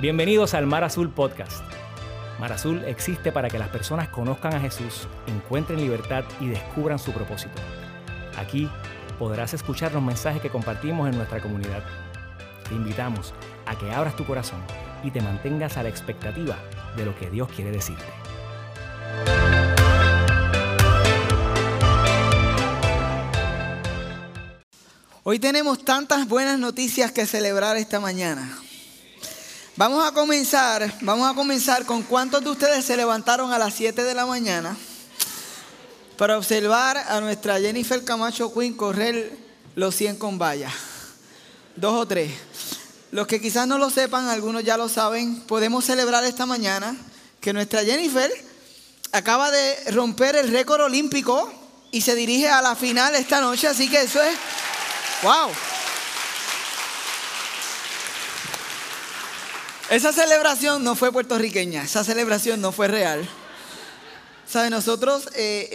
Bienvenidos al Mar Azul Podcast. Mar Azul existe para que las personas conozcan a Jesús, encuentren libertad y descubran su propósito. Aquí podrás escuchar los mensajes que compartimos en nuestra comunidad. Te invitamos a que abras tu corazón y te mantengas a la expectativa de lo que Dios quiere decirte. Hoy tenemos tantas buenas noticias que celebrar esta mañana. Vamos a comenzar, vamos a comenzar con cuántos de ustedes se levantaron a las 7 de la mañana para observar a nuestra Jennifer Camacho Quinn correr los 100 con valla. Dos o tres. Los que quizás no lo sepan, algunos ya lo saben, podemos celebrar esta mañana que nuestra Jennifer acaba de romper el récord olímpico y se dirige a la final esta noche, así que eso es, wow. Esa celebración no fue puertorriqueña, esa celebración no fue real. ¿Saben? Nosotros eh,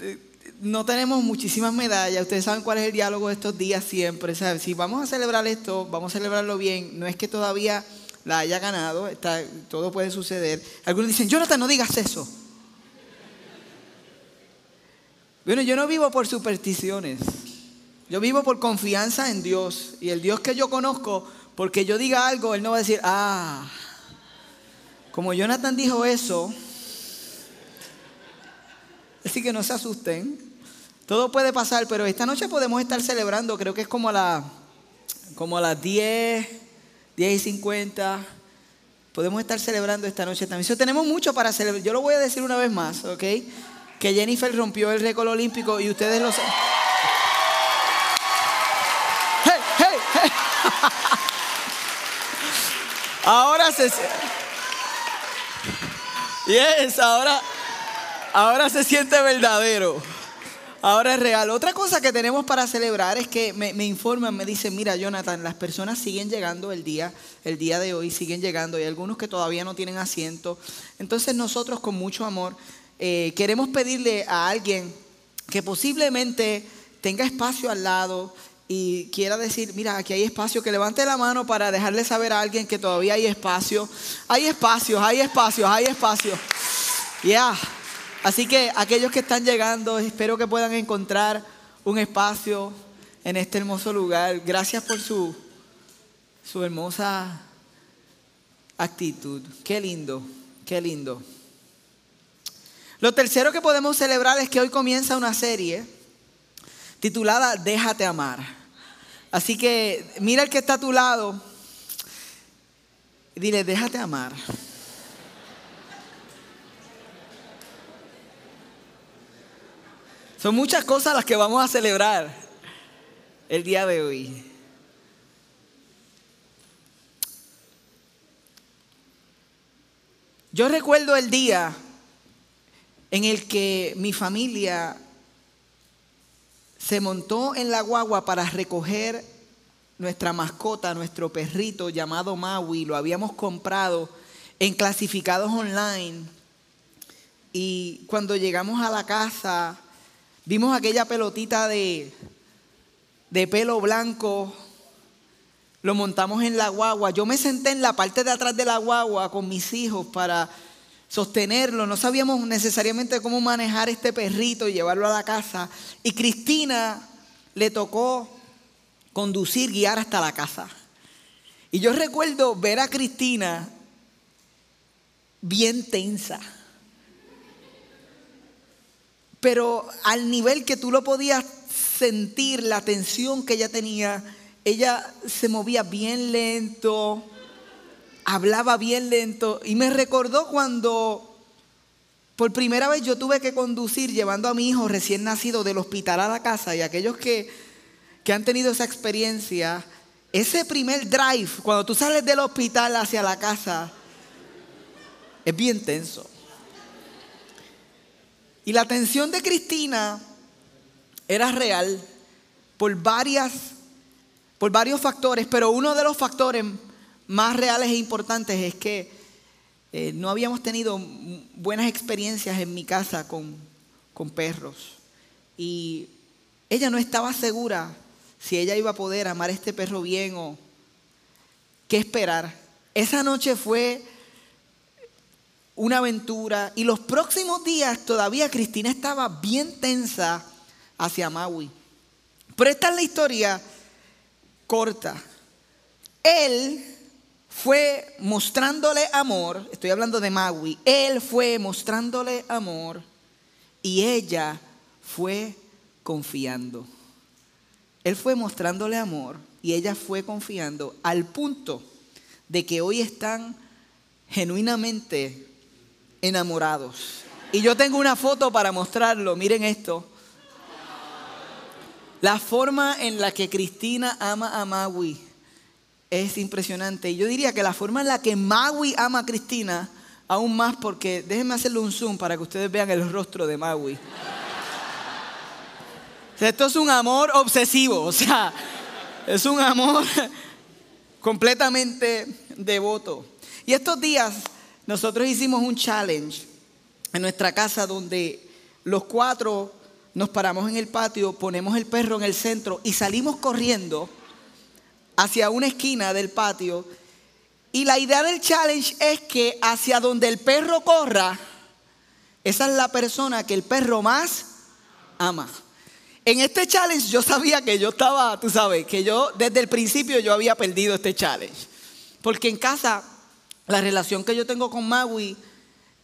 eh, no tenemos muchísimas medallas. Ustedes saben cuál es el diálogo de estos días siempre. ¿saben? Si vamos a celebrar esto, vamos a celebrarlo bien. No es que todavía la haya ganado, está, todo puede suceder. Algunos dicen, Jonathan, no digas eso. Bueno, yo no vivo por supersticiones. Yo vivo por confianza en Dios. Y el Dios que yo conozco porque yo diga algo, él no va a decir, ah, como Jonathan dijo eso, así que no se asusten. Todo puede pasar, pero esta noche podemos estar celebrando, creo que es como a, la, como las 10, 10 y 50. Podemos estar celebrando esta noche también. tenemos mucho para celebrar. Yo lo voy a decir una vez más, ¿ok? Que Jennifer rompió el récord olímpico y ustedes lo saben. Ahora se. Yes, ahora, ahora se siente verdadero. Ahora es real. Otra cosa que tenemos para celebrar es que me, informan, me dicen, mira Jonathan, las personas siguen llegando el día, el día de hoy, siguen llegando. Hay algunos que todavía no tienen asiento. Entonces nosotros con mucho amor eh, queremos pedirle a alguien que posiblemente tenga espacio al lado, y quiera decir, mira, aquí hay espacio, que levante la mano para dejarle saber a alguien que todavía hay espacio. Hay espacios, hay espacios, hay espacios. Ya. Así que aquellos que están llegando, espero que puedan encontrar un espacio en este hermoso lugar. Gracias por su, su hermosa actitud. Qué lindo, qué lindo. Lo tercero que podemos celebrar es que hoy comienza una serie titulada Déjate amar. Así que mira el que está a tu lado y dile, déjate amar. Son muchas cosas las que vamos a celebrar el día de hoy. Yo recuerdo el día en el que mi familia se montó en la guagua para recoger nuestra mascota, nuestro perrito llamado Maui. Lo habíamos comprado en clasificados online. Y cuando llegamos a la casa, vimos aquella pelotita de, de pelo blanco. Lo montamos en la guagua. Yo me senté en la parte de atrás de la guagua con mis hijos para sostenerlo, no sabíamos necesariamente cómo manejar este perrito y llevarlo a la casa. Y Cristina le tocó conducir, guiar hasta la casa. Y yo recuerdo ver a Cristina bien tensa. Pero al nivel que tú lo podías sentir, la tensión que ella tenía, ella se movía bien lento, hablaba bien lento y me recordó cuando por primera vez yo tuve que conducir llevando a mi hijo recién nacido del hospital a la casa y aquellos que, que han tenido esa experiencia, ese primer drive, cuando tú sales del hospital hacia la casa, es bien tenso. Y la tensión de Cristina era real por varias por varios factores, pero uno de los factores más reales e importantes es que eh, no habíamos tenido buenas experiencias en mi casa con, con perros. Y ella no estaba segura si ella iba a poder amar a este perro bien o qué esperar. Esa noche fue una aventura y los próximos días todavía Cristina estaba bien tensa hacia Maui. Pero esta es la historia corta. Él fue mostrándole amor, estoy hablando de Maui, él fue mostrándole amor y ella fue confiando. Él fue mostrándole amor y ella fue confiando al punto de que hoy están genuinamente enamorados. Y yo tengo una foto para mostrarlo, miren esto. La forma en la que Cristina ama a Maui es impresionante. Y yo diría que la forma en la que Maui ama a Cristina, aún más porque, déjenme hacerle un zoom para que ustedes vean el rostro de Maui. Esto es un amor obsesivo, o sea, es un amor completamente devoto. Y estos días nosotros hicimos un challenge en nuestra casa donde los cuatro nos paramos en el patio, ponemos el perro en el centro y salimos corriendo hacia una esquina del patio. Y la idea del challenge es que hacia donde el perro corra, esa es la persona que el perro más ama. En este challenge yo sabía que yo estaba, tú sabes, que yo desde el principio yo había perdido este challenge. Porque en casa la relación que yo tengo con Maui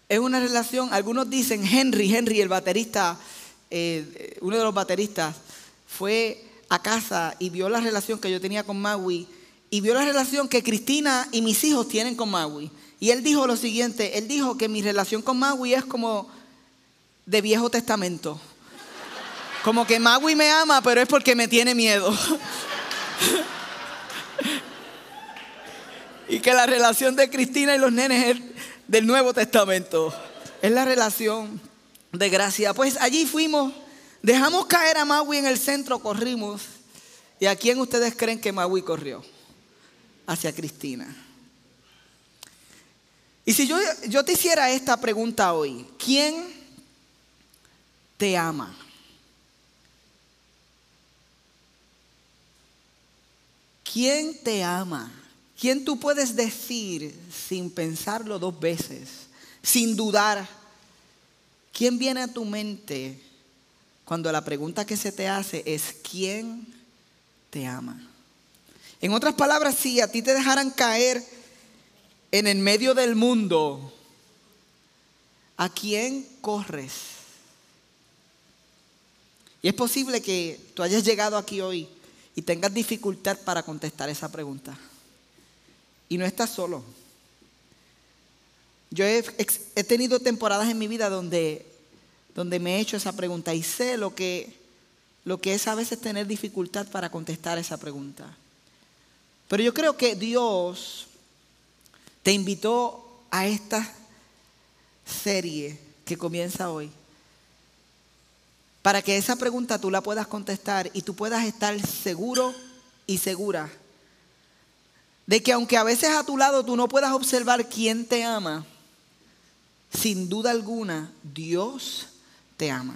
es una relación, algunos dicen Henry, Henry el baterista, eh, uno de los bateristas, fue a casa y vio la relación que yo tenía con Maui y vio la relación que Cristina y mis hijos tienen con Maui. Y él dijo lo siguiente, él dijo que mi relación con Maui es como de Viejo Testamento. Como que Maui me ama, pero es porque me tiene miedo. y que la relación de Cristina y los nenes es del Nuevo Testamento. Es la relación de gracia. Pues allí fuimos, dejamos caer a Maui en el centro, corrimos. ¿Y a quién ustedes creen que Maui corrió? Hacia Cristina. Y si yo, yo te hiciera esta pregunta hoy, ¿quién te ama? ¿Quién te ama? ¿Quién tú puedes decir sin pensarlo dos veces, sin dudar? ¿Quién viene a tu mente cuando la pregunta que se te hace es ¿quién te ama? En otras palabras, si a ti te dejaran caer en el medio del mundo, ¿a quién corres? Y es posible que tú hayas llegado aquí hoy y tengas dificultad para contestar esa pregunta. Y no estás solo. Yo he, tenido temporadas en mi vida donde, donde me he hecho esa pregunta y sé lo que, lo que es a veces tener dificultad para contestar esa pregunta. Pero yo creo que Dios te invitó a esta serie que comienza hoy para que esa pregunta tú la puedas contestar y tú puedas estar seguro y segura de que aunque a veces a tu lado tú no puedas observar quién te ama, sin duda alguna Dios te ama.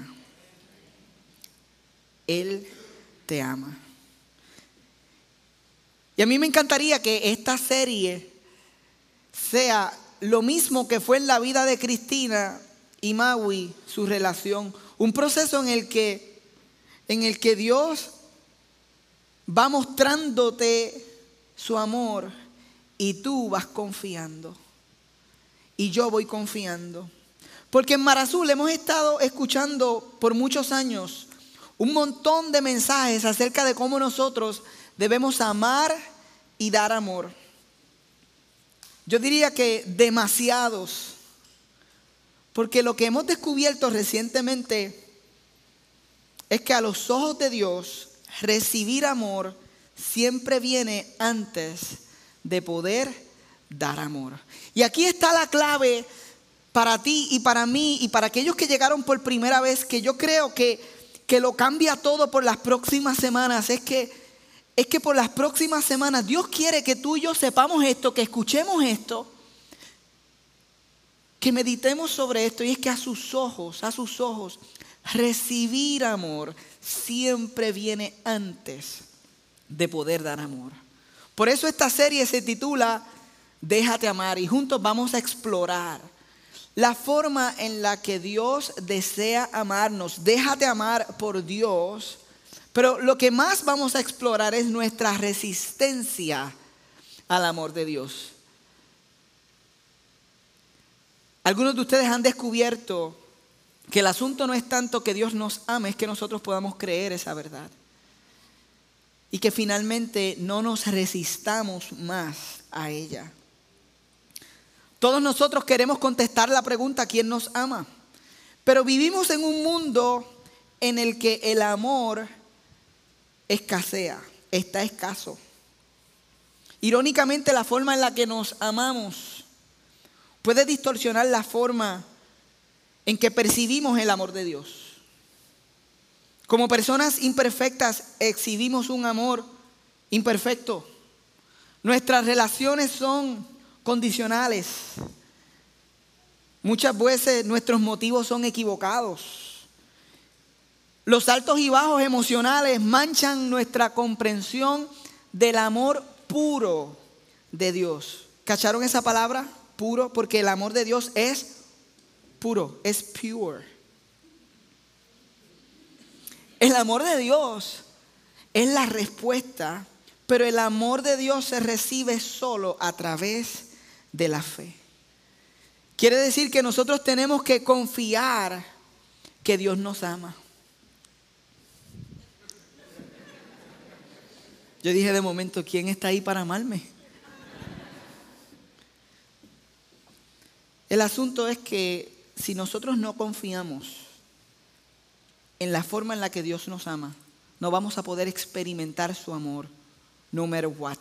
Él te ama. Y a mí me encantaría que esta serie sea lo mismo que fue en la vida de Cristina y Maui, su relación. Un proceso en el que, en el que Dios va mostrándote su amor y tú vas confiando. Y yo voy confiando. Porque en Marazul hemos estado escuchando por muchos años un montón de mensajes acerca de cómo nosotros debemos amar y dar amor. Yo diría que demasiados. Porque lo que hemos descubierto recientemente es que a los ojos de Dios recibir amor siempre viene antes de poder dar amor. Y aquí está la clave para ti y para mí y para aquellos que llegaron por primera vez, que yo creo que, que lo cambia todo por las próximas semanas. Es que, es que por las próximas semanas Dios quiere que tú y yo sepamos esto, que escuchemos esto, que meditemos sobre esto. Y es que a sus ojos, a sus ojos, recibir amor siempre viene antes de poder dar amor. Por eso esta serie se titula déjate amar y juntos vamos a explorar la forma en la que Dios desea amarnos. Déjate amar por Dios. Pero lo que más vamos a explorar es nuestra resistencia al amor de Dios. Algunos de ustedes han descubierto que el asunto no es tanto que Dios nos ame, es que nosotros podamos creer esa verdad. Y que finalmente no nos resistamos más a ella. Todos nosotros queremos contestar la pregunta, ¿quién nos ama? Pero vivimos en un mundo en el que el amor escasea, está escaso. Irónicamente, la forma en la que nos amamos puede distorsionar la forma en que percibimos el amor de Dios. Como personas imperfectas exhibimos un amor imperfecto. Nuestras relaciones son condicionales. Muchas veces nuestros motivos son equivocados. Los altos y bajos emocionales manchan nuestra comprensión del amor puro de Dios. ¿Cacharon esa palabra? Puro, porque el amor de Dios es puro, es pure. El amor de Dios es la respuesta, pero el amor de Dios se recibe solo a través de la fe. Quiere decir que nosotros tenemos que confiar que Dios nos ama. Yo dije de momento, ¿quién está ahí para amarme? El asunto es que si nosotros no confiamos en la forma en la que Dios nos ama, no vamos a poder experimentar su amor, no matter what.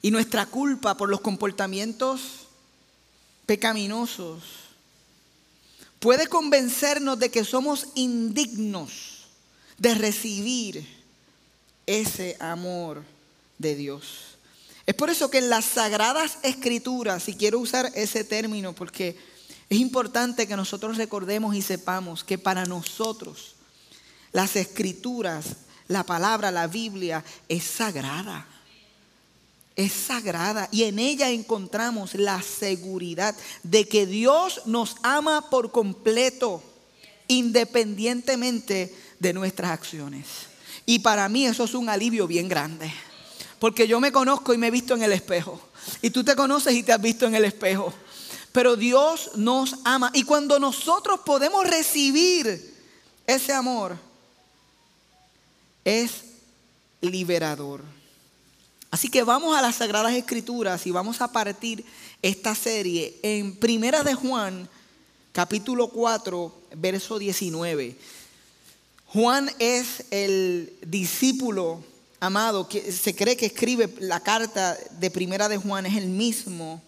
Y nuestra culpa por los comportamientos pecaminosos puede convencernos de que somos indignos de recibir ese amor de Dios. Es por eso que en las sagradas escrituras, y quiero usar ese término porque es importante que nosotros recordemos y sepamos que para nosotros las escrituras, la palabra, la Biblia es sagrada es sagrada y en ella encontramos la seguridad de que Dios nos ama por completo, independientemente de nuestras acciones. Y para mí eso es un alivio bien grande, porque yo me conozco y me he visto en el espejo, y tú te conoces y te has visto en el espejo, pero Dios nos ama y cuando nosotros podemos recibir ese amor, es liberador. Así que vamos a las Sagradas Escrituras y vamos a partir esta serie en Primera de Juan, capítulo 4, verso 19. Juan es el discípulo amado que se cree que escribe la carta de Primera de Juan, es el mismo.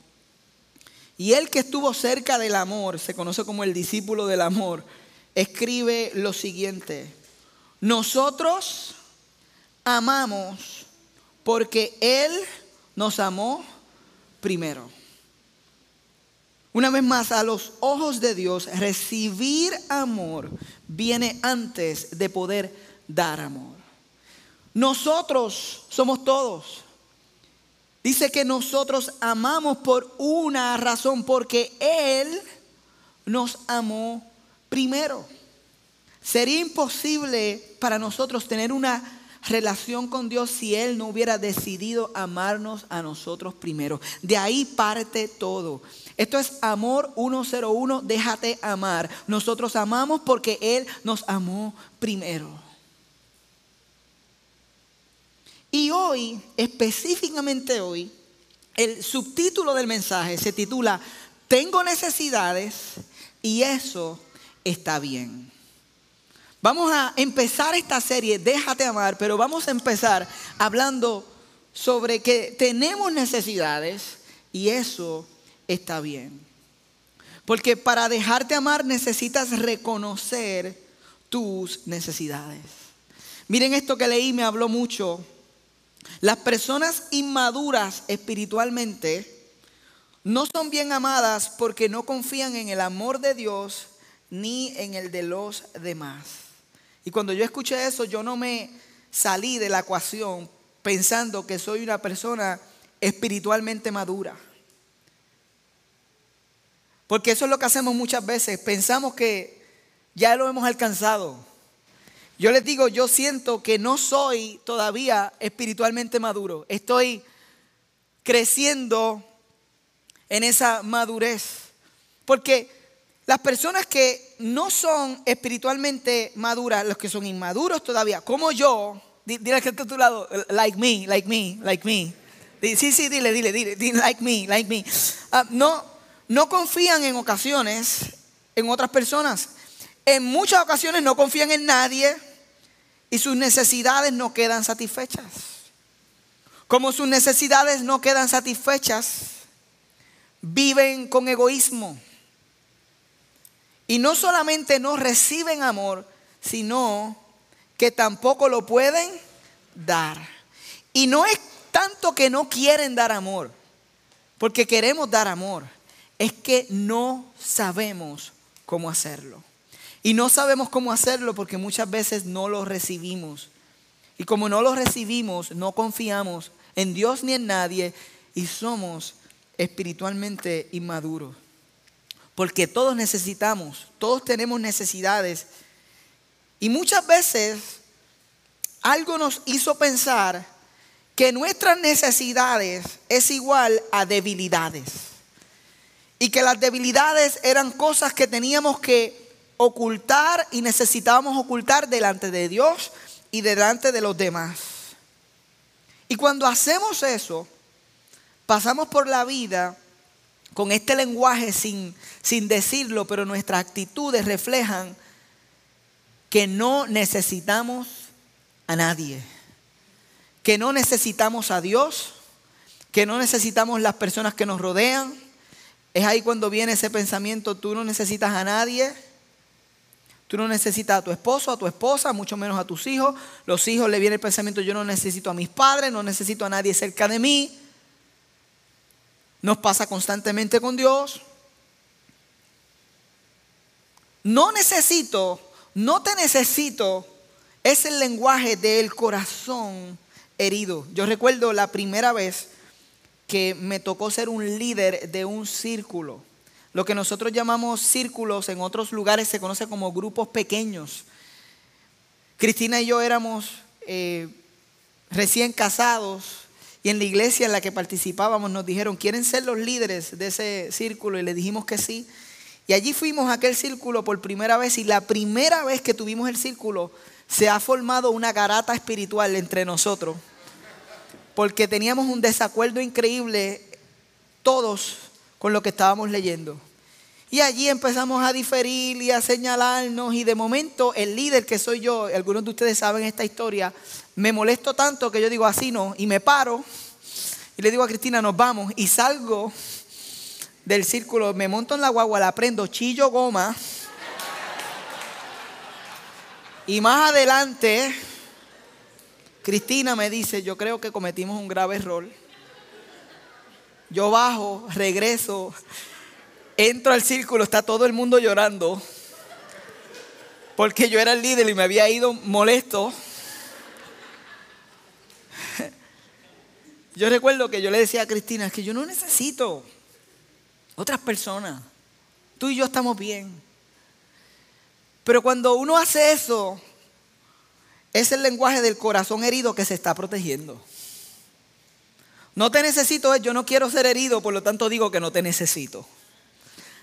Y él que estuvo cerca del amor, se conoce como el discípulo del amor, escribe lo siguiente. Nosotros amamos porque Él nos amó primero. Una vez más, a los ojos de Dios, recibir amor viene antes de poder dar amor. Nosotros somos todos. Dice que nosotros amamos por una razón, porque Él nos amó primero. Sería imposible para nosotros tener una relación con Dios si Él no hubiera decidido amarnos a nosotros primero. De ahí parte todo. Esto es amor 101, déjate amar. Nosotros amamos porque Él nos amó primero. Y hoy, específicamente hoy, el subtítulo del mensaje se titula Tengo necesidades y eso está bien. Vamos a empezar esta serie, déjate amar, pero vamos a empezar hablando sobre que tenemos necesidades y eso está bien. Porque para dejarte amar necesitas reconocer tus necesidades. Miren esto que leí, me habló mucho. Las personas inmaduras espiritualmente no son bien amadas porque no confían en el amor de Dios ni en el de los demás. Y cuando yo escuché eso, yo no me salí de la ecuación pensando que soy una persona espiritualmente madura. Porque eso es lo que hacemos muchas veces. Pensamos que ya lo hemos alcanzado. Yo les digo, yo siento que no soy todavía espiritualmente maduro. Estoy creciendo en esa madurez. Porque las personas que no son espiritualmente maduras, los que son inmaduros todavía, como yo, dile que está a tu lado, like me, like me, like me. Sí, sí, dile, dile, dile, like me, like me. Ah, no, no confían en ocasiones en otras personas. En muchas ocasiones no confían en nadie y sus necesidades no quedan satisfechas. Como sus necesidades no quedan satisfechas, viven con egoísmo. Y no solamente no reciben amor, sino que tampoco lo pueden dar. Y no es tanto que no quieren dar amor, porque queremos dar amor, es que no sabemos cómo hacerlo. Y no sabemos cómo hacerlo porque muchas veces no lo recibimos. Y como no lo recibimos, no confiamos en Dios ni en nadie y somos espiritualmente inmaduros. Porque todos necesitamos, todos tenemos necesidades. Y muchas veces algo nos hizo pensar que nuestras necesidades es igual a debilidades. Y que las debilidades eran cosas que teníamos que ocultar y necesitábamos ocultar delante de Dios y delante de los demás. Y cuando hacemos eso, pasamos por la vida con este lenguaje sin, sin decirlo, pero nuestras actitudes reflejan que no necesitamos a nadie, que no necesitamos a Dios, que no necesitamos las personas que nos rodean. Es ahí cuando viene ese pensamiento, tú no necesitas a nadie. Tú no necesitas a tu esposo, a tu esposa, mucho menos a tus hijos. Los hijos le viene el pensamiento, yo no necesito a mis padres, no necesito a nadie cerca de mí. Nos pasa constantemente con Dios. No necesito, no te necesito, es el lenguaje del corazón herido. Yo recuerdo la primera vez que me tocó ser un líder de un círculo. Lo que nosotros llamamos círculos en otros lugares se conoce como grupos pequeños. Cristina y yo éramos eh, recién casados y en la iglesia en la que participábamos nos dijeron, ¿quieren ser los líderes de ese círculo? Y le dijimos que sí. Y allí fuimos a aquel círculo por primera vez y la primera vez que tuvimos el círculo se ha formado una garata espiritual entre nosotros. Porque teníamos un desacuerdo increíble todos con lo que estábamos leyendo. Y allí empezamos a diferir y a señalarnos y de momento el líder que soy yo, algunos de ustedes saben esta historia, me molesto tanto que yo digo así no y me paro y le digo a Cristina nos vamos y salgo del círculo, me monto en la guagua, la prendo, chillo goma y más adelante Cristina me dice, yo creo que cometimos un grave error. Yo bajo, regreso entro al círculo, está todo el mundo llorando. Porque yo era el líder y me había ido molesto. Yo recuerdo que yo le decía a Cristina, es que yo no necesito otras personas. Tú y yo estamos bien. Pero cuando uno hace eso, es el lenguaje del corazón herido que se está protegiendo. No te necesito, yo no quiero ser herido, por lo tanto digo que no te necesito.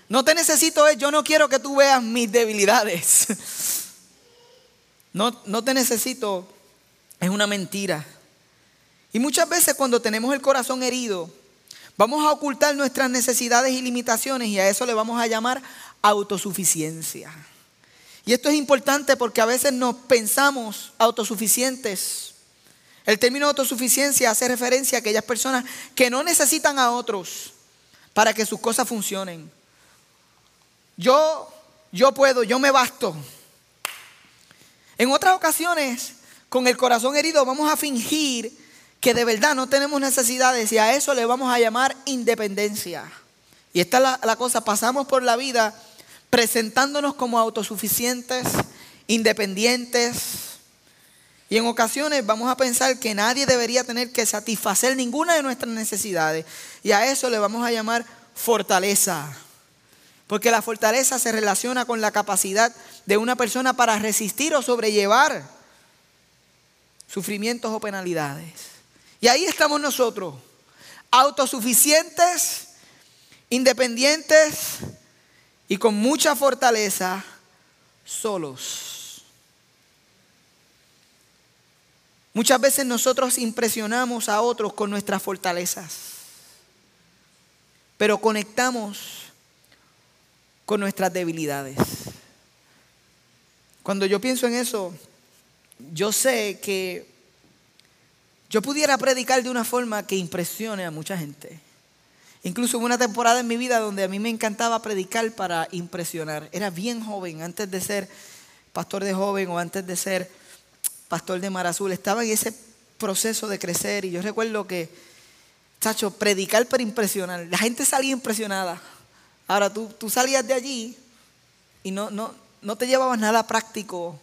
No te necesito, yo no quiero que tú veas mis debilidades. No, no te necesito, es una mentira. Y muchas veces cuando tenemos el corazón herido, vamos a ocultar nuestras necesidades y limitaciones y a eso le vamos a llamar autosuficiencia. Y esto es importante porque a veces nos pensamos autosuficientes. El término autosuficiencia hace referencia a aquellas personas que no necesitan a otros para que sus cosas funcionen. Yo, yo puedo, yo me basto. En otras ocasiones, con el corazón herido, vamos a fingir que de verdad no tenemos necesidades y a eso le vamos a llamar independencia. Y esta es la, la cosa, pasamos por la vida presentándonos como autosuficientes, independientes. Y en ocasiones vamos a pensar que nadie debería tener que satisfacer ninguna de nuestras necesidades. Y a eso le vamos a llamar fortaleza. Porque la fortaleza se relaciona con la capacidad de una persona para resistir o sobrellevar sufrimientos o penalidades. Y ahí estamos nosotros, autosuficientes, independientes y con mucha fortaleza, solos. Muchas veces nosotros impresionamos a otros con nuestras fortalezas, pero conectamos con nuestras debilidades. Cuando yo pienso en eso, yo sé que yo pudiera predicar de una forma que impresione a mucha gente. Incluso hubo una temporada en mi vida donde a mí me encantaba predicar para impresionar. Era bien joven, antes de ser pastor de joven o antes de ser pastor de Mar Azul. Estaba en ese proceso de crecer y yo recuerdo que, chacho, predicar para impresionar. La gente salía impresionada. Ahora tú, tú salías de allí y no, no, no te llevabas nada práctico.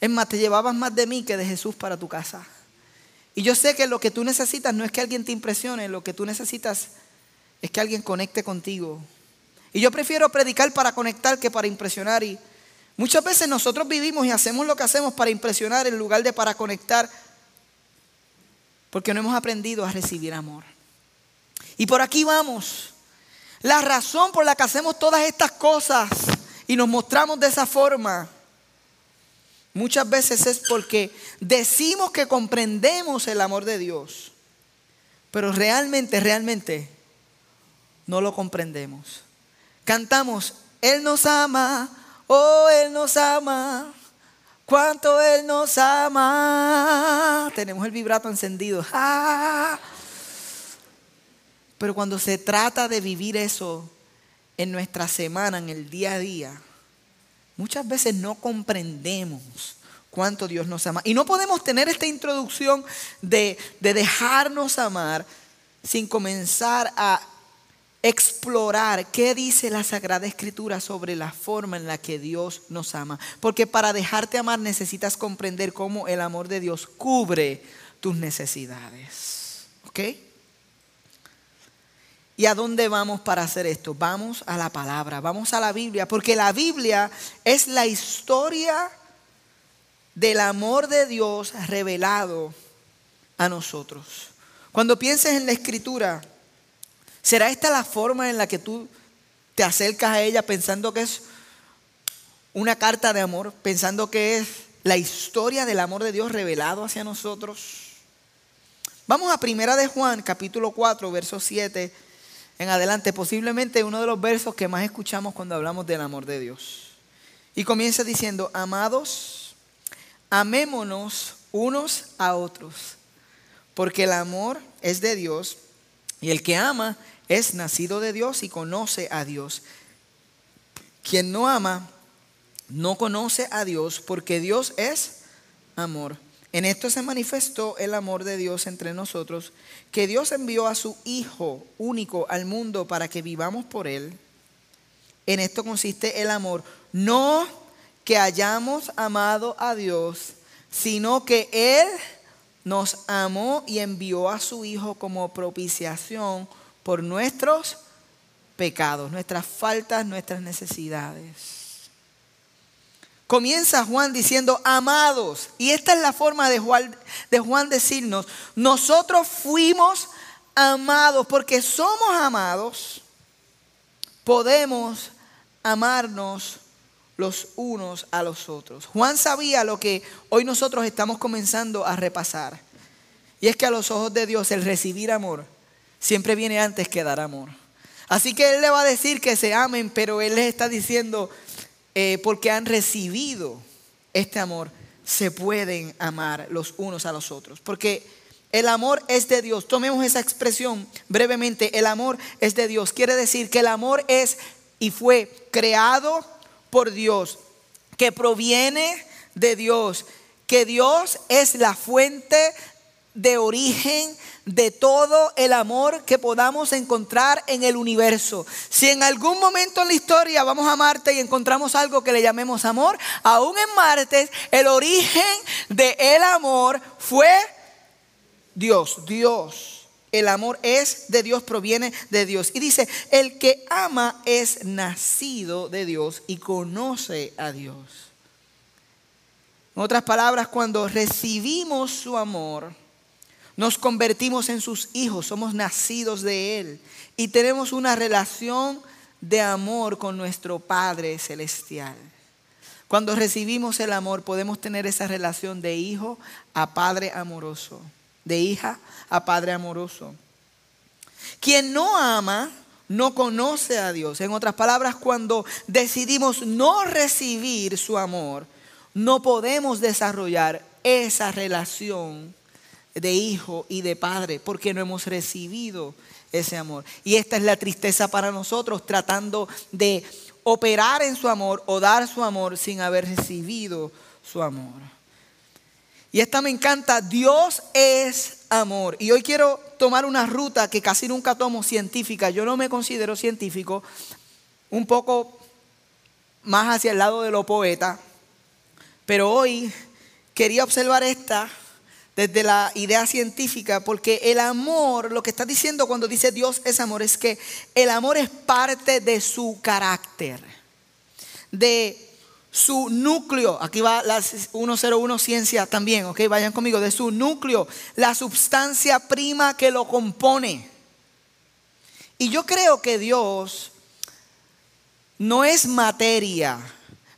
Es más, te llevabas más de mí que de Jesús para tu casa. Y yo sé que lo que tú necesitas no es que alguien te impresione, lo que tú necesitas es que alguien conecte contigo. Y yo prefiero predicar para conectar que para impresionar. Y muchas veces nosotros vivimos y hacemos lo que hacemos para impresionar en lugar de para conectar, porque no hemos aprendido a recibir amor. Y por aquí vamos. La razón por la que hacemos todas estas cosas y nos mostramos de esa forma, muchas veces es porque decimos que comprendemos el amor de Dios, pero realmente, realmente no lo comprendemos. Cantamos, Él nos ama, oh, Él nos ama, cuánto Él nos ama. Tenemos el vibrato encendido. ¡Ah! Pero cuando se trata de vivir eso en nuestra semana, en el día a día, muchas veces no comprendemos cuánto Dios nos ama. Y no podemos tener esta introducción de, de dejarnos amar sin comenzar a explorar qué dice la Sagrada Escritura sobre la forma en la que Dios nos ama. Porque para dejarte amar necesitas comprender cómo el amor de Dios cubre tus necesidades. ¿Ok? ¿Y a dónde vamos para hacer esto? Vamos a la palabra, vamos a la Biblia, porque la Biblia es la historia del amor de Dios revelado a nosotros. Cuando pienses en la escritura, ¿será esta la forma en la que tú te acercas a ella pensando que es una carta de amor, pensando que es la historia del amor de Dios revelado hacia nosotros? Vamos a Primera de Juan, capítulo 4, verso 7 en adelante, posiblemente uno de los versos que más escuchamos cuando hablamos del amor de Dios. Y comienza diciendo, amados, amémonos unos a otros, porque el amor es de Dios y el que ama es nacido de Dios y conoce a Dios. Quien no ama no conoce a Dios porque Dios es amor. En esto se manifestó el amor de Dios entre nosotros, que Dios envió a su Hijo único al mundo para que vivamos por Él. En esto consiste el amor, no que hayamos amado a Dios, sino que Él nos amó y envió a su Hijo como propiciación por nuestros pecados, nuestras faltas, nuestras necesidades. Comienza Juan diciendo, amados. Y esta es la forma de Juan, de Juan decirnos, nosotros fuimos amados, porque somos amados, podemos amarnos los unos a los otros. Juan sabía lo que hoy nosotros estamos comenzando a repasar. Y es que a los ojos de Dios el recibir amor siempre viene antes que dar amor. Así que Él le va a decir que se amen, pero Él les está diciendo, eh, porque han recibido este amor, se pueden amar los unos a los otros. Porque el amor es de Dios. Tomemos esa expresión brevemente. El amor es de Dios. Quiere decir que el amor es y fue creado por Dios, que proviene de Dios, que Dios es la fuente de origen de todo el amor que podamos encontrar en el universo. Si en algún momento en la historia vamos a Marte y encontramos algo que le llamemos amor, aún en Marte el origen del el amor fue Dios, Dios. El amor es de Dios, proviene de Dios. Y dice, el que ama es nacido de Dios y conoce a Dios. En otras palabras, cuando recibimos su amor, nos convertimos en sus hijos, somos nacidos de Él y tenemos una relación de amor con nuestro Padre Celestial. Cuando recibimos el amor podemos tener esa relación de hijo a Padre amoroso, de hija a Padre amoroso. Quien no ama no conoce a Dios. En otras palabras, cuando decidimos no recibir su amor, no podemos desarrollar esa relación de hijo y de padre, porque no hemos recibido ese amor. Y esta es la tristeza para nosotros, tratando de operar en su amor o dar su amor sin haber recibido su amor. Y esta me encanta, Dios es amor. Y hoy quiero tomar una ruta que casi nunca tomo científica, yo no me considero científico, un poco más hacia el lado de lo poeta, pero hoy quería observar esta desde la idea científica, porque el amor, lo que está diciendo cuando dice Dios es amor, es que el amor es parte de su carácter, de su núcleo. Aquí va la 101 ciencia también, ok, vayan conmigo, de su núcleo, la sustancia prima que lo compone. Y yo creo que Dios no es materia,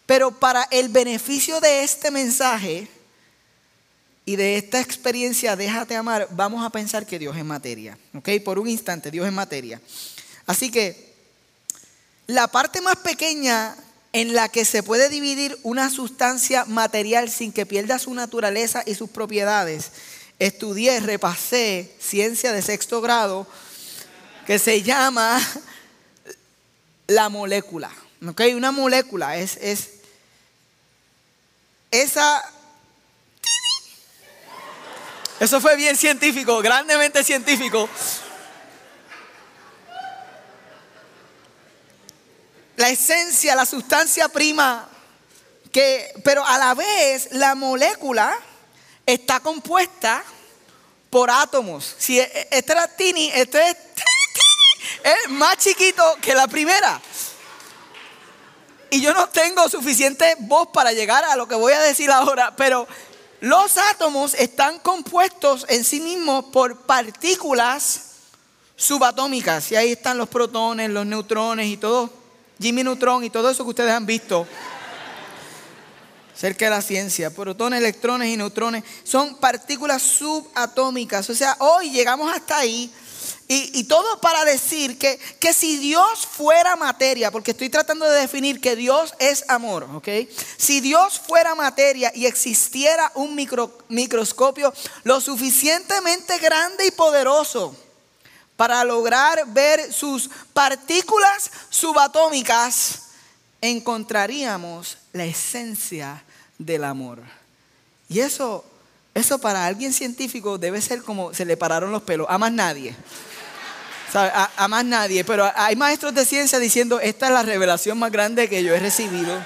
pero para el beneficio de este mensaje, y de esta experiencia, déjate amar, vamos a pensar que Dios es materia. ¿Ok? Por un instante, Dios es materia. Así que la parte más pequeña en la que se puede dividir una sustancia material sin que pierda su naturaleza y sus propiedades, estudié, repasé ciencia de sexto grado que se llama la molécula. ¿Ok? Una molécula es, es esa eso fue bien científico, grandemente científico. La esencia, la sustancia prima, que, pero a la vez la molécula está compuesta por átomos. Si e, e, este era tini, este es, es más chiquito que la primera. Y yo no tengo suficiente voz para llegar a lo que voy a decir ahora, pero los átomos están compuestos en sí mismos por partículas subatómicas. Y ahí están los protones, los neutrones y todo. Jimmy Neutron y todo eso que ustedes han visto cerca de la ciencia. Protones, electrones y neutrones son partículas subatómicas. O sea, hoy llegamos hasta ahí y, todo para decir que, que, si Dios fuera materia, porque estoy tratando de definir que Dios es amor, ¿ok? Si Dios fuera materia y existiera un microscopio lo suficientemente grande y poderoso para lograr ver sus partículas subatómicas, encontraríamos la esencia del amor. Y eso, eso para alguien científico debe ser como se le pararon los pelos, a más nadie. A, más nadie. Pero hay maestros de ciencia diciendo, esta es la revelación más grande que yo he recibido.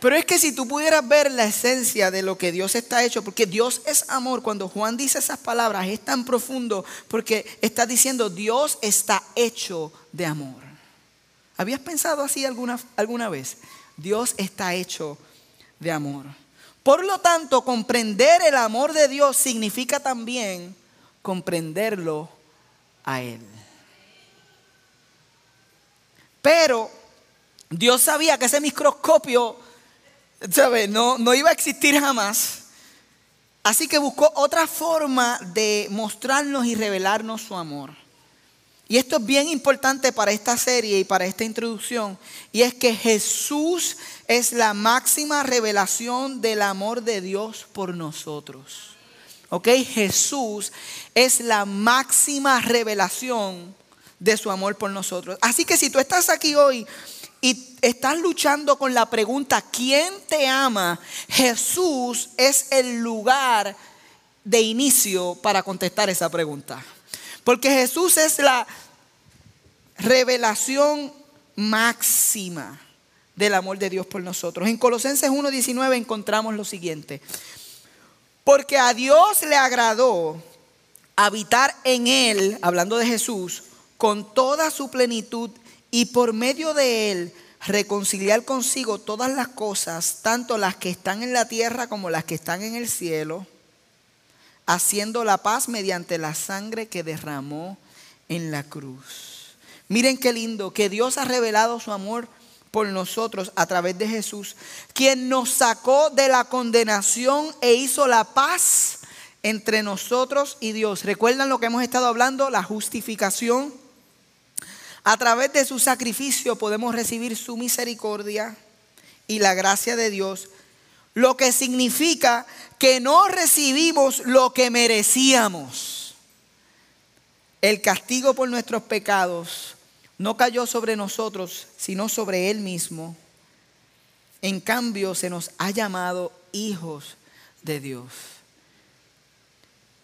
Pero es que si tú pudieras ver la esencia de lo que Dios está hecho, porque Dios es amor, cuando Juan dice esas palabras es tan profundo porque está diciendo Dios está hecho de amor. ¿Habías pensado así alguna, alguna vez? Dios está hecho de amor. Por lo tanto, comprender el amor de Dios significa también comprenderlo a Él. Pero Dios sabía que ese microscopio No, no iba a existir jamás. Así que buscó otra forma de mostrarnos y revelarnos su amor. Y esto es bien importante para esta serie y para esta introducción. Y es que Jesús es la máxima revelación del amor de Dios por nosotros. ¿Ok? Jesús es la máxima revelación de su amor por nosotros. Así que si tú estás aquí hoy y estás luchando con la pregunta, ¿quién te ama? Jesús es el lugar de inicio para contestar esa pregunta. Porque Jesús es la revelación máxima del amor de Dios por nosotros. En Colosenses 1.19 encontramos lo siguiente. Porque a Dios le agradó habitar en Él, hablando de Jesús, con toda su plenitud y por medio de Él reconciliar consigo todas las cosas, tanto las que están en la tierra como las que están en el cielo, haciendo la paz mediante la sangre que derramó en la cruz. Miren qué lindo, que Dios ha revelado su amor por nosotros a través de Jesús, quien nos sacó de la condenación e hizo la paz entre nosotros y Dios. ¿Recuerdan lo que hemos estado hablando? La justificación. A través de su sacrificio podemos recibir su misericordia y la gracia de Dios, lo que significa que no recibimos lo que merecíamos. El castigo por nuestros pecados no cayó sobre nosotros, sino sobre Él mismo. En cambio, se nos ha llamado hijos de Dios.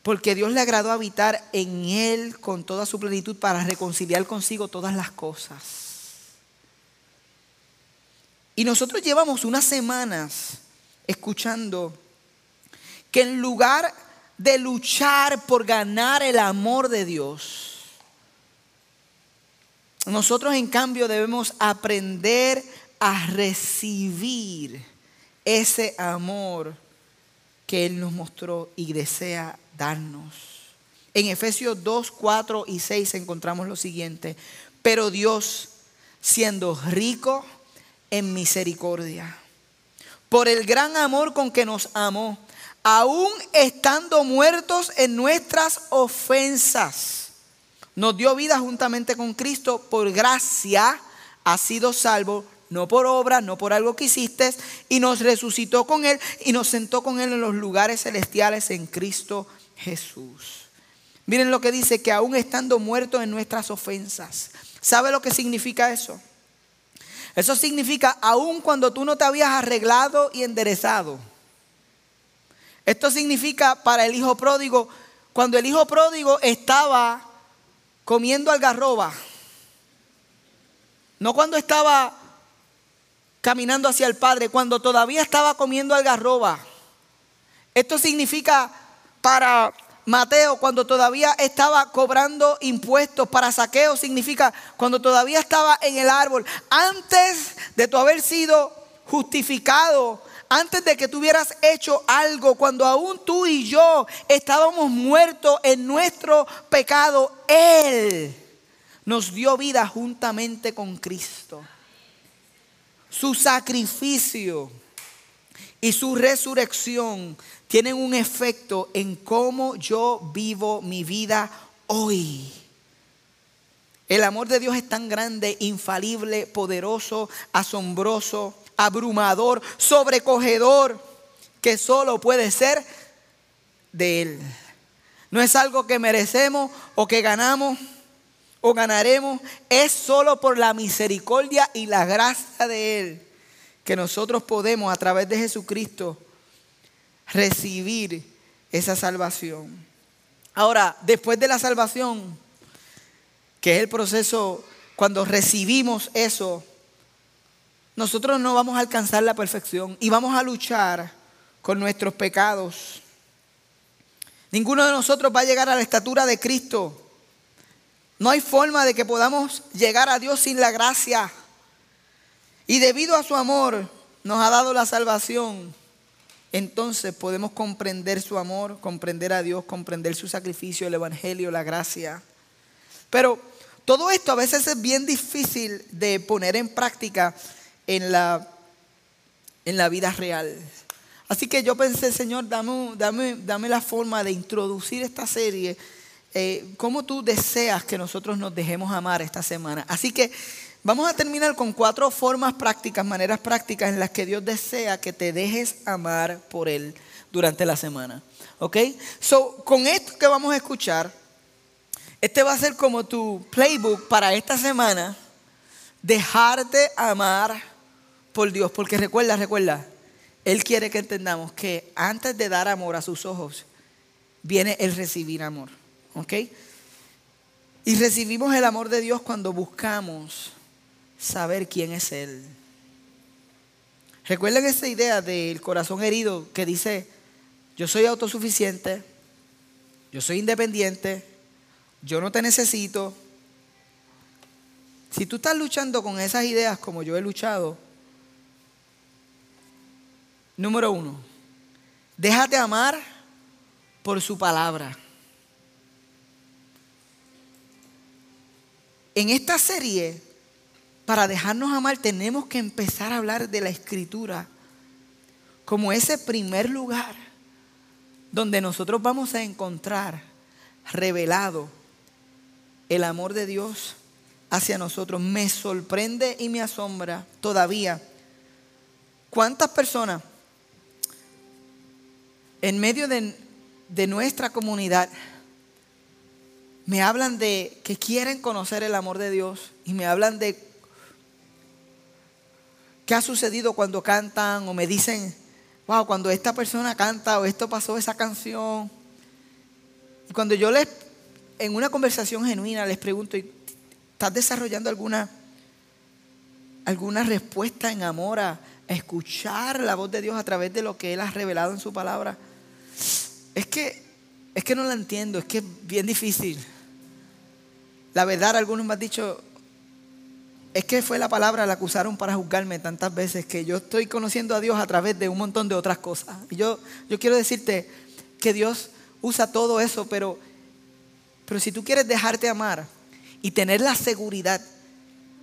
Porque Dios le agradó habitar en Él con toda su plenitud para reconciliar consigo todas las cosas. Y nosotros llevamos unas semanas escuchando que en lugar de luchar por ganar el amor de Dios, nosotros en cambio debemos aprender a recibir ese amor que Él nos mostró y desea darnos. En Efesios 2, 4 y 6 encontramos lo siguiente. Pero Dios, siendo rico en misericordia, por el gran amor con que nos amó, aún estando muertos en nuestras ofensas, nos dio vida juntamente con Cristo, por gracia ha sido salvo, no por obra, no por algo que hiciste, y nos resucitó con Él y nos sentó con Él en los lugares celestiales en Cristo Jesús. Miren lo que dice, que aún estando muertos en nuestras ofensas, ¿sabe lo que significa eso? Eso significa aún cuando tú no te habías arreglado y enderezado. Esto significa para el hijo pródigo, cuando el hijo pródigo estaba comiendo algarroba. No cuando estaba caminando hacia el Padre, cuando todavía estaba comiendo algarroba. Esto significa para Mateo, cuando todavía estaba cobrando impuestos, para saqueo significa cuando todavía estaba en el árbol, antes de tu haber sido justificado antes de que tú hubieras hecho algo, cuando aún tú y yo estábamos muertos en nuestro pecado, Él nos dio vida juntamente con Cristo. Su sacrificio y su resurrección tienen un efecto en cómo yo vivo mi vida hoy. El amor de Dios es tan grande, infalible, poderoso, asombroso, abrumador, sobrecogedor, que solo puede ser de Él. No es algo que merecemos o que ganamos o ganaremos, es solo por la misericordia y la gracia de Él que nosotros podemos a través de Jesucristo recibir esa salvación. Ahora, después de la salvación, que es el proceso cuando recibimos eso, nosotros no vamos a alcanzar la perfección y vamos a luchar con nuestros pecados. Ninguno de nosotros va a llegar a la estatura de Cristo. No hay forma de que podamos llegar a Dios sin la gracia. Y debido a su amor nos ha dado la salvación. Entonces podemos comprender su amor, comprender a Dios, comprender su sacrificio, el Evangelio, la gracia. Pero todo esto a veces es bien difícil de poner en práctica en la, en la vida real. Así que yo pensé, Señor, dame, dame, dame la forma de introducir esta serie. Eh, ¿Cómo tú deseas que nosotros nos dejemos amar esta semana? Así que vamos a terminar con cuatro formas prácticas, maneras prácticas en las que Dios desea que te dejes amar por Él durante la semana. ¿Ok? So, con esto que vamos a escuchar, este va a ser como tu playbook para esta semana. Dejarte amar por Dios. Porque recuerda, recuerda, Él quiere que entendamos que antes de dar amor a sus ojos, viene el recibir amor. ¿Ok? Y recibimos el amor de Dios cuando buscamos saber quién es Él. Recuerden esa idea del corazón herido que dice, yo soy autosuficiente, yo soy independiente, yo no te necesito. Si tú estás luchando con esas ideas como yo he luchado, número uno, déjate amar por su palabra. En esta serie, para dejarnos amar, tenemos que empezar a hablar de la escritura como ese primer lugar donde nosotros vamos a encontrar revelado el amor de Dios hacia nosotros. Me sorprende y me asombra todavía cuántas personas en medio de, nuestra comunidad me hablan de que quieren conocer el amor de Dios y me hablan de qué ha sucedido cuando cantan o me dicen, wow, cuando esta persona canta o esto pasó esa canción. Cuando yo les, en una conversación genuina, les pregunto, ¿estás desarrollando alguna, alguna respuesta en amor a escuchar la voz de Dios a través de lo que Él ha revelado en su palabra? Es que, es que no la entiendo, es que es bien difícil. La verdad, algunos me han dicho, es que fue la palabra la que usaron para juzgarme tantas veces que yo estoy conociendo a Dios a través de un montón de otras cosas. Y yo, yo quiero decirte que Dios usa todo eso, pero, pero si tú quieres dejarte amar y tener la seguridad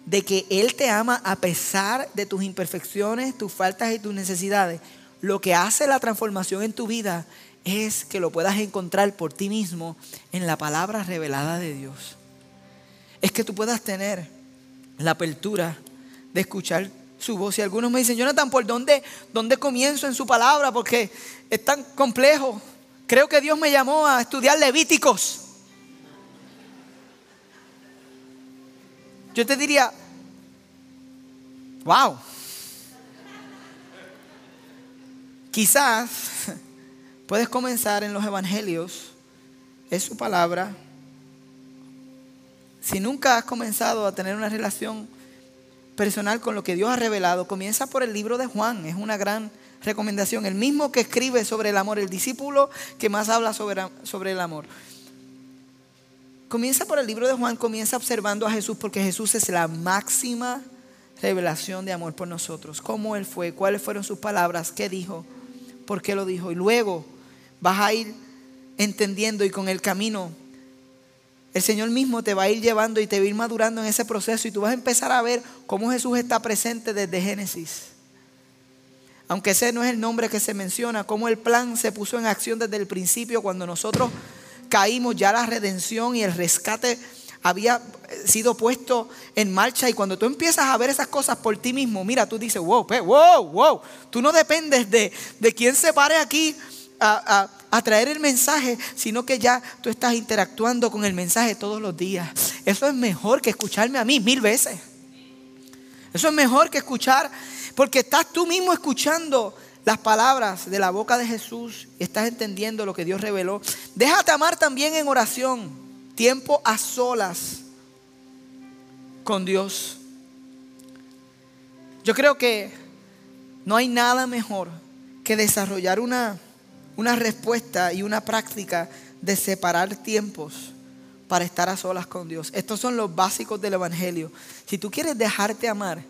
de que Él te ama a pesar de tus imperfecciones, tus faltas y tus necesidades, lo que hace la transformación en tu vida es que lo puedas encontrar por ti mismo en la palabra revelada de Dios es que tú puedas tener la apertura de escuchar su voz. Y algunos me dicen, Jonathan, ¿por dónde, dónde comienzo en su palabra? Porque es tan complejo. Creo que Dios me llamó a estudiar Levíticos. Yo te diría, wow. Quizás puedes comenzar en los evangelios, es su palabra, si nunca has comenzado a tener una relación personal con lo que Dios ha revelado, comienza por el libro de Juan. Es una gran recomendación. El mismo que escribe sobre el amor, el discípulo que más habla sobre, sobre el amor. Comienza por el libro de Juan, comienza observando a Jesús porque Jesús es la máxima revelación de amor por nosotros. ¿Cómo Él fue? ¿Cuáles fueron sus palabras? ¿Qué dijo? ¿Por qué lo dijo? Y luego vas a ir entendiendo y con el camino el Señor mismo te va a ir llevando y te va a ir madurando en ese proceso y tú vas a empezar a ver cómo Jesús está presente desde Génesis. Aunque ese no es el nombre que se menciona, cómo el plan se puso en acción desde el principio cuando nosotros caímos, ya la redención y el rescate había sido puesto en marcha y cuando tú empiezas a ver esas cosas por ti mismo, mira, tú dices, wow, wow, wow, tú no dependes de, de quién se pare aquí a, traer el mensaje, sino que ya tú estás interactuando con el mensaje todos los días. Eso es mejor que escucharme a mí mil veces. Eso es mejor que escuchar, porque estás tú mismo escuchando las palabras de la boca de Jesús y estás entendiendo lo que Dios reveló. Déjate amar también en oración, tiempo a solas con Dios. Yo creo que no hay nada mejor que desarrollar una una respuesta y una práctica de separar tiempos para estar a solas con Dios. Estos son los básicos del Evangelio. Si tú quieres dejarte amar,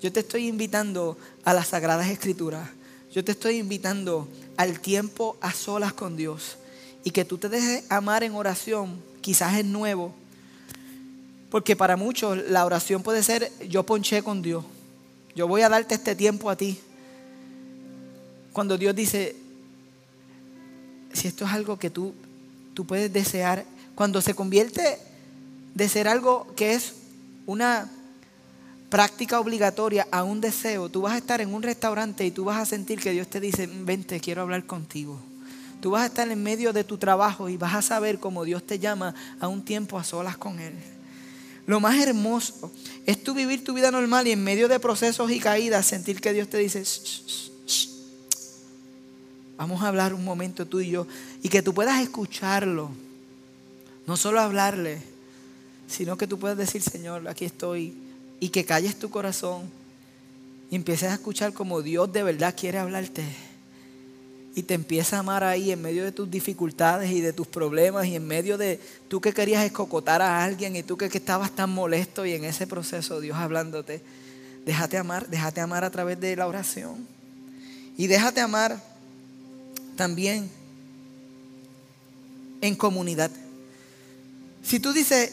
yo te estoy invitando a las Sagradas Escrituras. Yo te estoy invitando al tiempo a solas con Dios. Y que tú te dejes amar en oración, quizás es nuevo. Porque para muchos la oración puede ser, yo ponché con Dios. Yo voy a darte este tiempo a ti. Cuando Dios dice, si esto es algo que tú, tú puedes desear, cuando se convierte de ser algo que es una práctica obligatoria a un deseo, tú vas a estar en un restaurante y tú vas a sentir que Dios te dice, vente, quiero hablar contigo. Tú vas a estar en medio de tu trabajo y vas a saber cómo Dios te llama a un tiempo a solas con Él. Lo más hermoso es tú vivir tu vida normal y en medio de procesos y caídas sentir que Dios te dice, Vamos a hablar un momento tú y yo y que tú puedas escucharlo. No solo hablarle, sino que tú puedas decir, Señor, aquí estoy. Y que calles tu corazón y empieces a escuchar como Dios de verdad quiere hablarte. Y te empieza a amar ahí en medio de tus dificultades y de tus problemas y en medio de tú que querías escocotar a alguien y tú que, que estabas tan molesto y en ese proceso Dios hablándote. Déjate amar, déjate amar a través de la oración. Y déjate amar también en comunidad. Si tú dices,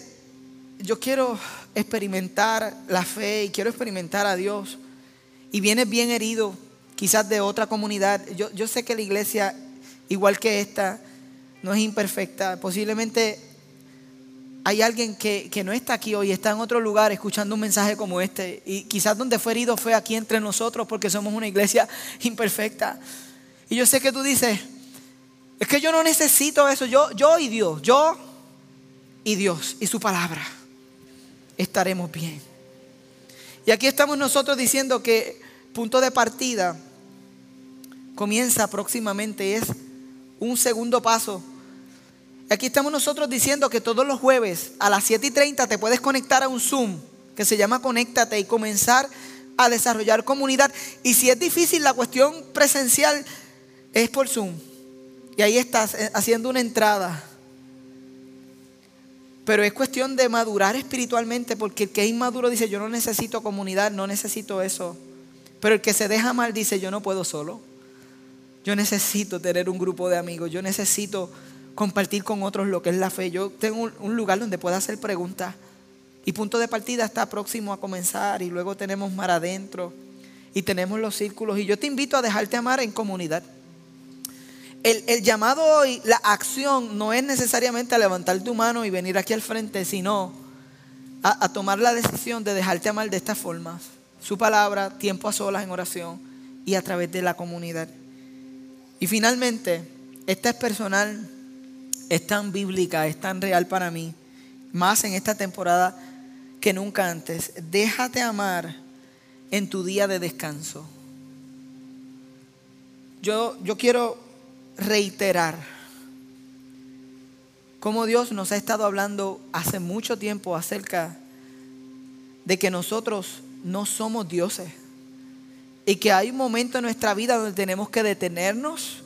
yo quiero experimentar la fe y quiero experimentar a Dios, y vienes bien herido, quizás de otra comunidad, yo, yo sé que la iglesia, igual que esta, no es imperfecta. Posiblemente hay alguien que, que, no está aquí hoy, está en otro lugar escuchando un mensaje como este. Y quizás donde fue herido fue aquí entre nosotros porque somos una iglesia imperfecta. Y yo sé que tú dices, es que yo no necesito eso, yo, yo y Dios, yo y Dios y su palabra, estaremos bien. Y aquí estamos nosotros diciendo que punto de partida comienza próximamente, es un segundo paso. Aquí estamos nosotros diciendo que todos los jueves a las 7 y 30 te puedes conectar a un Zoom que se llama Conéctate y comenzar a desarrollar comunidad. Y si es difícil la cuestión presencial, es por Zoom. Y ahí estás eh, haciendo una entrada. Pero es cuestión de madurar espiritualmente porque el que es inmaduro dice, yo no necesito comunidad, no necesito eso. Pero el que se deja mal dice, yo no puedo solo. Yo necesito tener un grupo de amigos, yo necesito compartir con otros lo que es la fe. Yo tengo un lugar donde pueda hacer preguntas. Y punto de partida está próximo a comenzar y luego tenemos mar adentro y tenemos los círculos. Y yo te invito a dejarte amar en comunidad el, llamado hoy, la acción, no es necesariamente a levantar tu mano y venir aquí al frente, sino a, tomar la decisión de dejarte amar de esta forma. Su palabra, tiempo a solas en oración y a través de la comunidad. Y finalmente, esta es personal, es tan bíblica, es tan real para mí, más en esta temporada que nunca antes. Déjate amar en tu día de descanso. Yo, yo quiero reiterar cómo Dios nos ha estado hablando hace mucho tiempo acerca de que nosotros no somos dioses y que hay un momento en nuestra vida donde tenemos que detenernos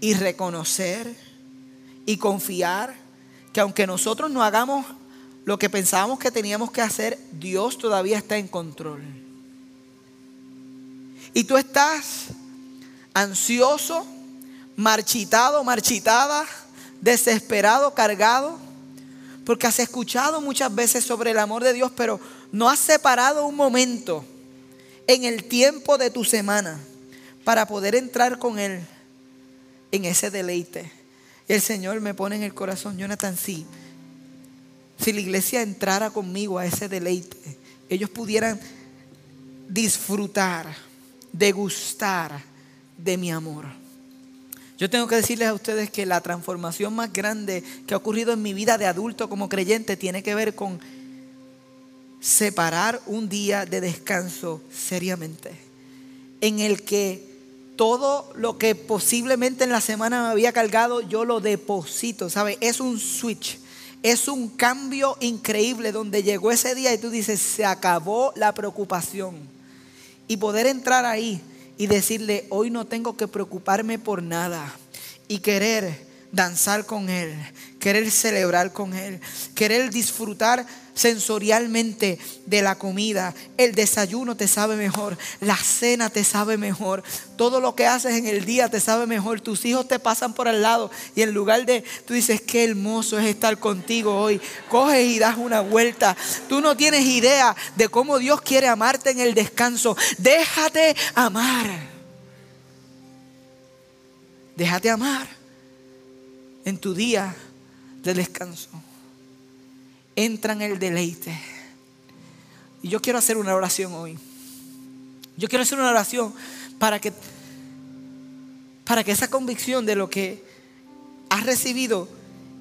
y reconocer y confiar que aunque nosotros no hagamos lo que pensábamos que teníamos que hacer, Dios todavía está en control. Y tú estás ansioso, marchitado, marchitada, desesperado, cargado, porque has escuchado muchas veces sobre el amor de Dios, pero no has separado un momento en el tiempo de tu semana para poder entrar con Él en ese deleite. El Señor me pone en el corazón, Jonathan. Si la iglesia entrara conmigo a ese deleite, ellos pudieran disfrutar, degustar de mi amor. Yo tengo que decirles a ustedes que la transformación más grande que ha ocurrido en mi vida de adulto como creyente tiene que ver con separar un día de descanso seriamente, en el que todo lo que posiblemente en la semana me había cargado, yo lo deposito, ¿sabe? Es un switch, es un cambio increíble donde llegó ese día y tú dices, se acabó la preocupación. Y poder entrar ahí y decirle, hoy no tengo que preocuparme por nada y querer danzar con Él, querer celebrar con Él, querer disfrutar sensorialmente de la comida. El desayuno te sabe mejor, la cena te sabe mejor, todo lo que haces en el día te sabe mejor. Tus hijos te pasan por al lado y en lugar de, tú dices, qué hermoso es estar contigo hoy, coges y das una vuelta. Tú no tienes idea de cómo Dios quiere amarte en el descanso. Déjate amar. Déjate amar en tu día de descanso entra en el deleite. Y yo quiero hacer una oración hoy. Yo quiero hacer una oración para que, para que esa convicción de lo que has recibido,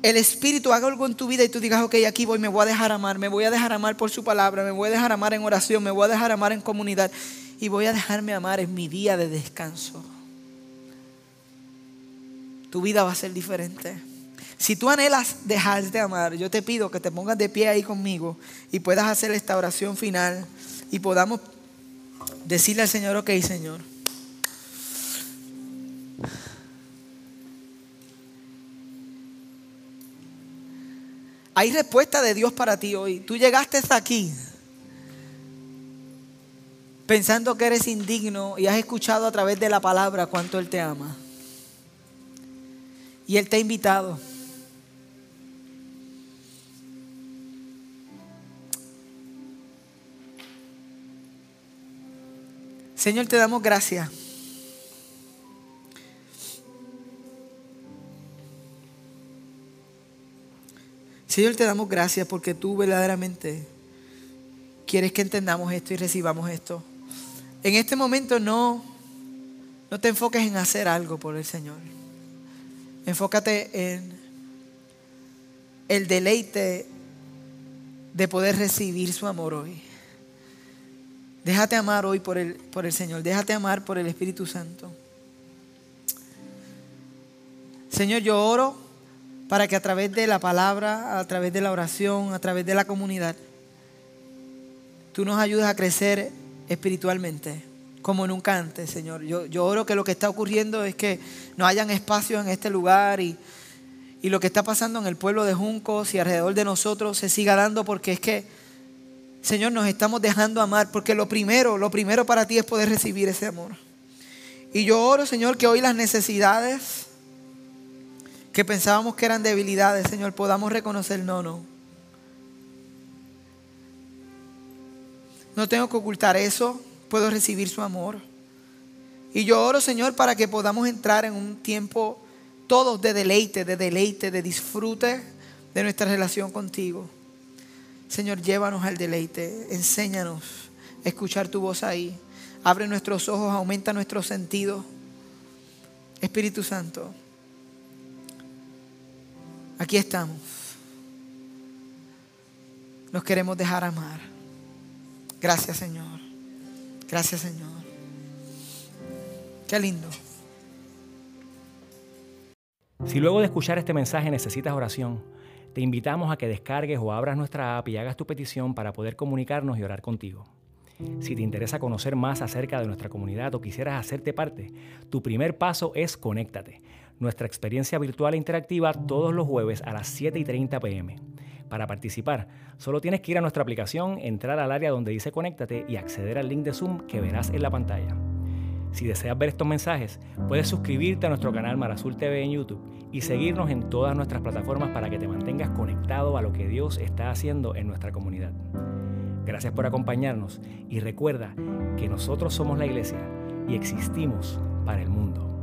el Espíritu haga algo en tu vida y tú digas, ok, aquí voy, me voy a dejar amar, me voy a dejar amar por su palabra, me voy a dejar amar en oración, me voy a dejar amar en comunidad y voy a dejarme amar en mi día de descanso. tu vida va a ser diferente. Si tú anhelas dejar de amar, yo te pido que te pongas de pie ahí conmigo y puedas hacer esta oración final y podamos decirle al Señor, ok Señor. Hay respuesta de Dios para ti hoy. Tú llegaste hasta aquí pensando que eres indigno y has escuchado a través de la palabra cuánto Él te ama. Y Él te ha invitado. Señor, te damos gracias. Señor, te damos gracias porque tú verdaderamente quieres que entendamos esto y recibamos esto. En este momento no, no te enfoques en hacer algo por el Señor. Enfócate en el deleite de poder recibir su amor hoy. Déjate amar hoy por el, por el Señor. Déjate amar por el Espíritu Santo. Señor, yo oro para que a través de la palabra, a través de la oración, a través de la comunidad, tú nos ayudes a crecer espiritualmente como nunca antes, Señor. Yo, yo oro que lo que está ocurriendo es que no hayan espacios en este lugar y, y lo que está pasando en el pueblo de Juncos y alrededor de nosotros se siga dando porque es que, Señor, nos estamos dejando amar porque lo primero, lo primero para ti es poder recibir ese amor. Y yo oro, Señor, que hoy las necesidades que pensábamos que eran debilidades, Señor, podamos reconocer, no, no. No tengo que ocultar eso, puedo recibir su amor. Y yo oro, Señor, para que podamos entrar en un tiempo todos de deleite, de deleite, de disfrute de nuestra relación contigo. Señor, llévanos al deleite, enséñanos a escuchar tu voz ahí. Abre nuestros ojos, aumenta nuestros sentidos. Espíritu Santo, aquí estamos. Nos queremos dejar amar. Gracias Señor. Gracias Señor. Qué lindo. Si luego de escuchar este mensaje necesitas oración, te invitamos a que descargues o abras nuestra app y hagas tu petición para poder comunicarnos y orar contigo. Si te interesa conocer más acerca de nuestra comunidad o quisieras hacerte parte, tu primer paso es conéctate. Nuestra experiencia virtual e interactiva todos los jueves a las 7 y 30 pm. Para participar, solo tienes que ir a nuestra aplicación, entrar al área donde dice conéctate y acceder al link de Zoom que verás en la pantalla. Si deseas ver estos mensajes, puedes suscribirte a nuestro canal Marazul TV en YouTube y seguirnos en todas nuestras plataformas para que te mantengas conectado a lo que Dios está haciendo en nuestra comunidad. Gracias por acompañarnos y recuerda que nosotros somos la iglesia y existimos para el mundo.